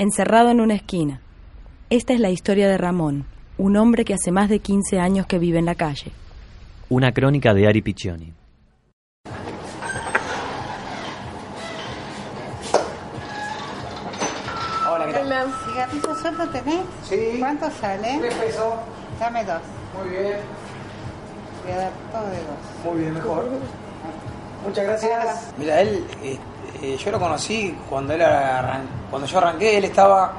Encerrado en una esquina. Esta es la historia de Ramón, un hombre que hace más de 15 años que vive en la calle. Una crónica de Ari Piccioni. Hola, ¿qué tal? ¿Cigarrillos solo tenés? Sí. ¿Cuánto sale? Tres pesos. Dame dos. Muy bien. Voy a dar todo de dos. Muy bien, mejor. Muchas gracias. Mira, él, eh, eh, yo lo conocí cuando él arran- cuando yo arranqué, él estaba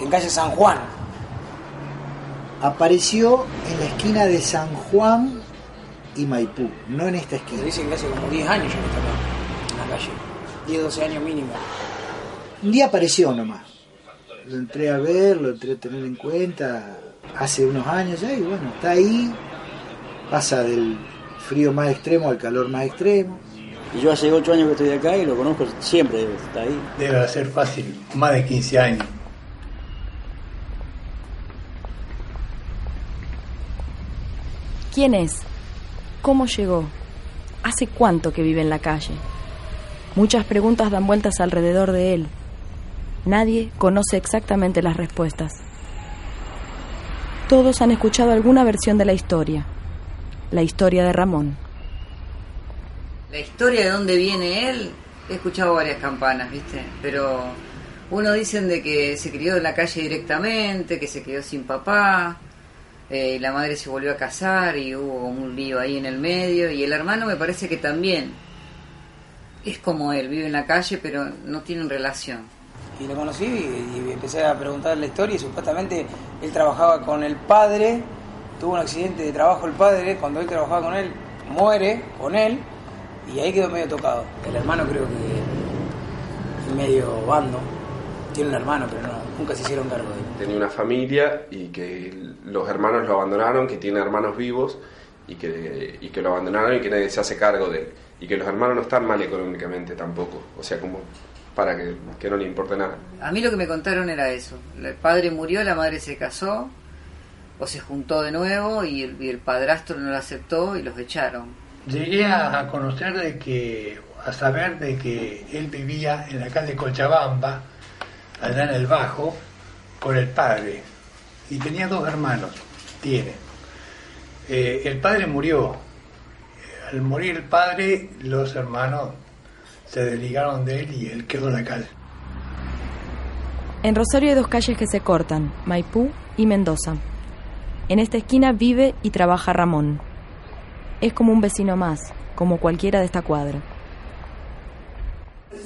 en calle San Juan. Apareció en la esquina de San Juan y Maipú, no en esta esquina. dicen que hace como 10 años yo que está acá, en la calle. 10, 12 años mínimo. Un día apareció nomás. Lo entré a ver, lo entré a tener en cuenta hace unos años ya y bueno, está ahí. Pasa del frío más extremo al calor más extremo. Y yo hace 8 años que estoy acá y lo conozco siempre, está ahí. Debe ser fácil, más de 15 años. ¿Quién es? ¿Cómo llegó? ¿Hace cuánto que vive en la calle? Muchas preguntas dan vueltas alrededor de él. Nadie conoce exactamente las respuestas. Todos han escuchado alguna versión de la historia. La historia de Ramón. La historia de dónde viene él, he escuchado varias campanas, ¿viste? Pero unos dicen de que se crió en la calle directamente, que se quedó sin papá, eh, y la madre se volvió a casar y hubo un lío ahí en el medio, y el hermano me parece que también es como él, vive en la calle, pero no tienen relación. Y lo conocí y, y empecé a preguntar la historia y supuestamente él trabajaba con el padre, tuvo un accidente de trabajo el padre, cuando él trabajaba con él, muere con él y ahí quedó medio tocado. El hermano creo que es medio bando, tiene un hermano pero no, nunca se hicieron cargo de él. tenía una familia y que los hermanos lo abandonaron, que tiene hermanos vivos y que, y que lo abandonaron y que nadie se hace cargo de él. Y que los hermanos no están mal económicamente tampoco, o sea, como para que, que no le importe nada. A mí lo que me contaron era eso. El padre murió, la madre se casó o se juntó de nuevo y el, y el padrastro no lo aceptó y los echaron. Llegué a conocer de que, a saber de que él vivía en la calle Cochabamba, allá en el Bajo, con el padre. Y tenía dos hermanos, tiene. Eh, el padre murió. Al morir el padre, los hermanos se desligaron de él y él quedó en la calle. En Rosario hay dos calles que se cortan, Maipú y Mendoza. En esta esquina vive y trabaja Ramón. Es como un vecino más, como cualquiera de esta cuadra.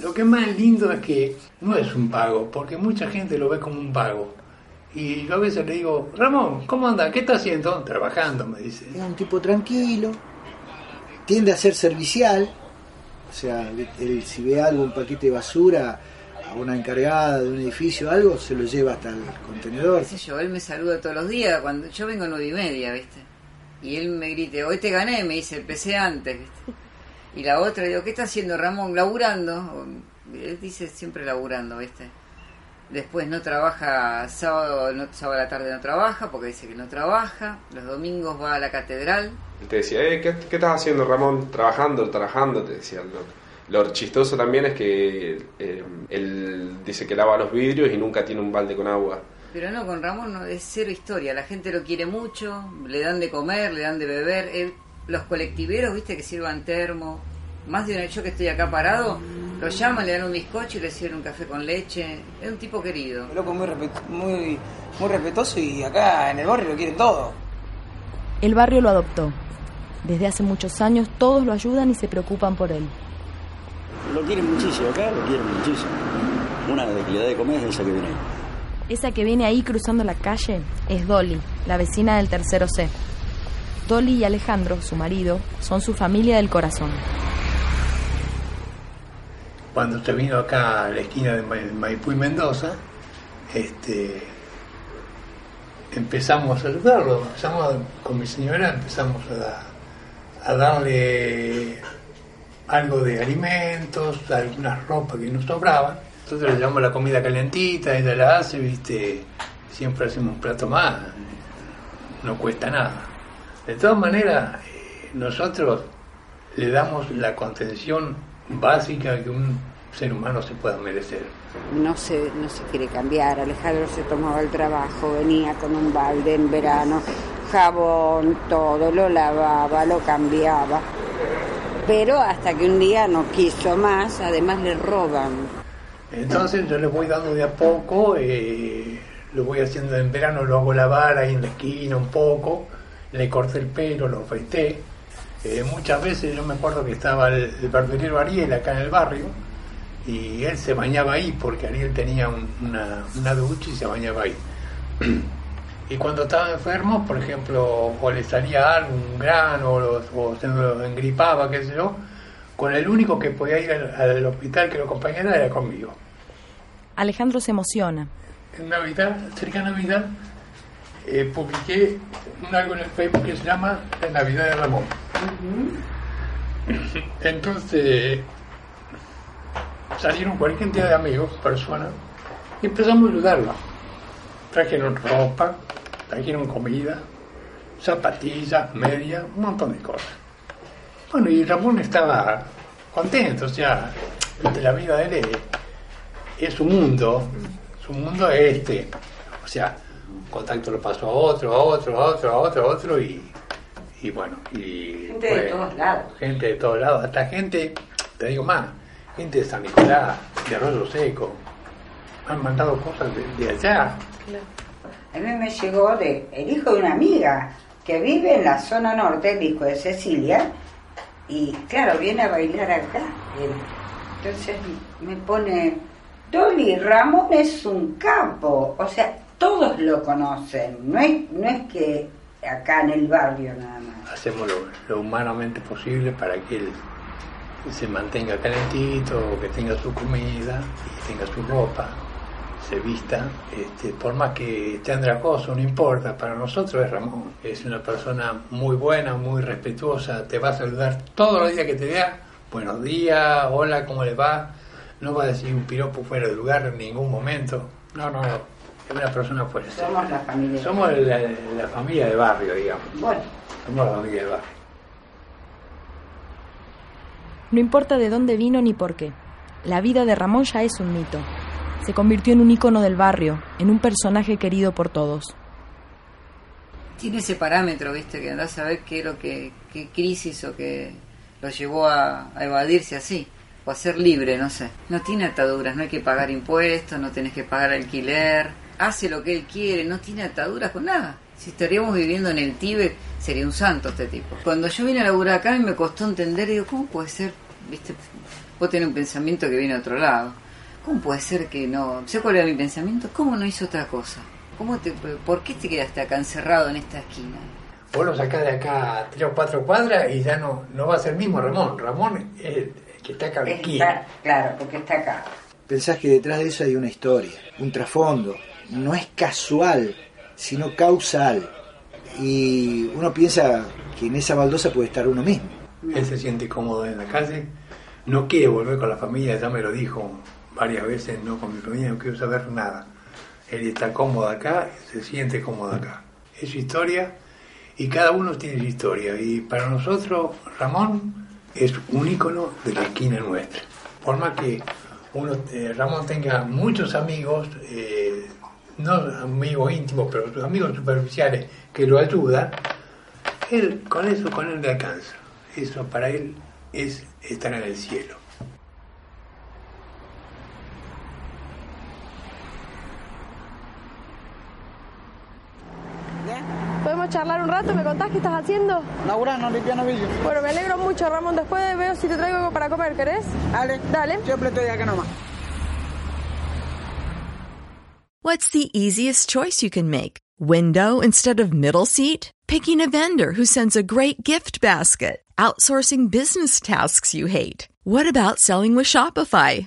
Lo que es más lindo es que no es un pago, porque mucha gente lo ve como un pago. Y yo a veces le digo, Ramón, ¿cómo anda? ¿Qué está haciendo? Trabajando, me dice. Es un tipo tranquilo, tiende a ser servicial. O sea, él, si ve algo, un paquete de basura, a una encargada de un edificio, algo, se lo lleva hasta el contenedor. qué sé yo, él me saluda todos los días, cuando yo vengo a nueve y media, ¿viste? Y él me grite, hoy te gané, me dice, empecé antes. Y la otra, digo, ¿qué está haciendo Ramón? Laburando. Él dice siempre laburando, ¿viste? Después no trabaja sábado, no, sábado a la tarde no trabaja, porque dice que no trabaja. Los domingos va a la catedral. Él te decía, eh, ¿qué, qué estás haciendo, Ramón? Trabajando, trabajando, te decía. Lo, lo chistoso también es que eh, él dice que lava los vidrios y nunca tiene un balde con agua. Pero no, con Ramón no, es cero historia. La gente lo quiere mucho, le dan de comer, le dan de beber. Él- los colectiveros, viste, que sirvan termo. Más de una vez yo que estoy acá parado, lo llaman, le dan un bizcocho y le sirven un café con leche. Es un tipo querido. El loco muy, respet- muy, muy respetuoso y acá en el barrio lo quieren todo. El barrio lo adoptó. Desde hace muchos años todos lo ayudan y se preocupan por él. Lo quieren muchísimo, acá lo quieren muchísimo. Una de que le da de comer es esa que viene ahí. Esa que viene ahí cruzando la calle es Dolly, la vecina del tercero C. Dolly y Alejandro, su marido, son su familia del corazón. cuando se vino acá a la esquina de Ma- Maipú y Mendoza, este, empezamos a saludarlo, empezamos a- con mi señora, empezamos a, a darle algo de alimentos, algunas ropas que nos sobraban. Nosotros le llevamos la comida calentita, ella la hace, viste, siempre hacemos un plato más, no cuesta nada. De todas maneras, eh, nosotros le damos la contención básica que un ser humano se pueda merecer. no se, no se quiere cambiar. Alejandro se tomaba el trabajo, venía con un balde en verano, jabón, todo, lo lavaba, lo cambiaba. Pero hasta que un día no quiso más, además le roban. Entonces yo le voy dando de a poco, eh, lo voy haciendo en verano, lo hago lavar ahí en la esquina un poco, le corté el pelo, lo afeité. Eh, muchas veces yo me acuerdo que estaba el, el verdulero Ariel acá en el barrio y él se bañaba ahí porque Ariel tenía un- una, una ducha y se bañaba ahí. Y cuando estaba enfermo, por ejemplo, o le salía algo, un grano, o, o se lo engripaba, qué sé yo, con el único que podía ir al, al hospital que lo acompañara era conmigo. Alejandro se emociona. En Navidad, cerca de Navidad, eh, publiqué un algo en el Facebook que se llama La Navidad de Ramón. Entonces salieron cualquier cantidad de amigos, personas, y empezamos a ayudarlo. Trajeron ropa, trajeron comida, zapatillas, medias, un montón de cosas. Bueno, y Ramón estaba contento, o sea, de la vida de él es, su mundo, su mundo es este. O sea, un contacto lo pasó a otro, a otro, a otro, a otro, a otro, y, y bueno, y Gente de todos lados. gente de todos lados, hasta gente, te digo más, gente de San Nicolás, de Arroyo Seco, han mandado cosas de, de allá. A mí me llegó de el hijo de una amiga que vive en la zona norte, el hijo de Cecilia, y claro, viene a bailar acá. Entonces me pone, Dolly, Ramón es un capo, o sea, todos lo conocen, no es, no es que acá en el barrio nada más. hacemos lo, lo humanamente posible para que él se mantenga calentito, que tenga su comida y tenga su ropa, se vista, este, por más que esté andrajoso, no importa, para nosotros es Ramón, es una persona muy buena, muy respetuosa, te va a saludar todos los días que te vea, buenos días, hola, ¿cómo le va? No va a decir un piropo fuera de lugar en ningún momento, no, no, es una persona fuerte. Somos la familia. Somos la, la familia de barrio, digamos. Bueno, Somos la familia de barrio. No importa de dónde vino ni por qué. La vida de Ramón ya es un mito. Se convirtió en un ícono del barrio, en un personaje querido por todos. Tiene ese parámetro, viste, que andás a ver qué, lo que, qué crisis o que lo llevó a, a evadirse así, o a ser libre, no sé. No tiene ataduras, no hay que pagar impuestos, no tenés que pagar alquiler, hace lo que él quiere, no tiene ataduras con nada. Si estaríamos viviendo en el Tíbet, sería un santo este tipo. Cuando yo vine a laburar acá me costó entender, digo, ¿cómo puede ser, viste, vos tenés un pensamiento que viene de otro lado? ¿Cómo puede ser que no? ¿Sé cuál era mi pensamiento? ¿Cómo no hizo otra cosa? ¿Cómo te, ¿Por qué te quedaste acá encerrado en esta esquina? Vos lo sacás de acá a tres o cuatro cuadras y ya no, no va a ser el mismo Ramón. Ramón es el que está acá a la esquina. está, claro, porque está acá. Pensás que detrás de eso hay una historia, un trasfondo. No es casual, sino causal. Y uno piensa que en esa baldosa puede estar uno mismo. Él se siente cómodo en la calle, no quiere volver con la familia, ya me lo dijo varias veces, no con mi familia, no quiero saber nada. Él está cómodo acá, se siente cómodo acá. Es su historia y cada uno tiene su historia. Y para nosotros, Ramón es un ícono de la esquina nuestra. Por más que uno, eh, Ramón tenga muchos amigos, eh, no amigos íntimos, pero amigos superficiales que lo ayudan, él con eso con él le alcanza. Eso para él es estar en el cielo. Charlar un rato? ¿Me contás qué estás haciendo? Laburando, limpiando vidrio. Bueno, me alegro mucho, Ramón. Después veo si te traigo algo para comer, ¿querés? Dale. Dale. Siempre estoy acá nomás. What's the easiest choice you can make? Window instead of middle seat? Picking a vendor who sends a great gift basket? Outsourcing business tasks you hate? What about selling with Shopify?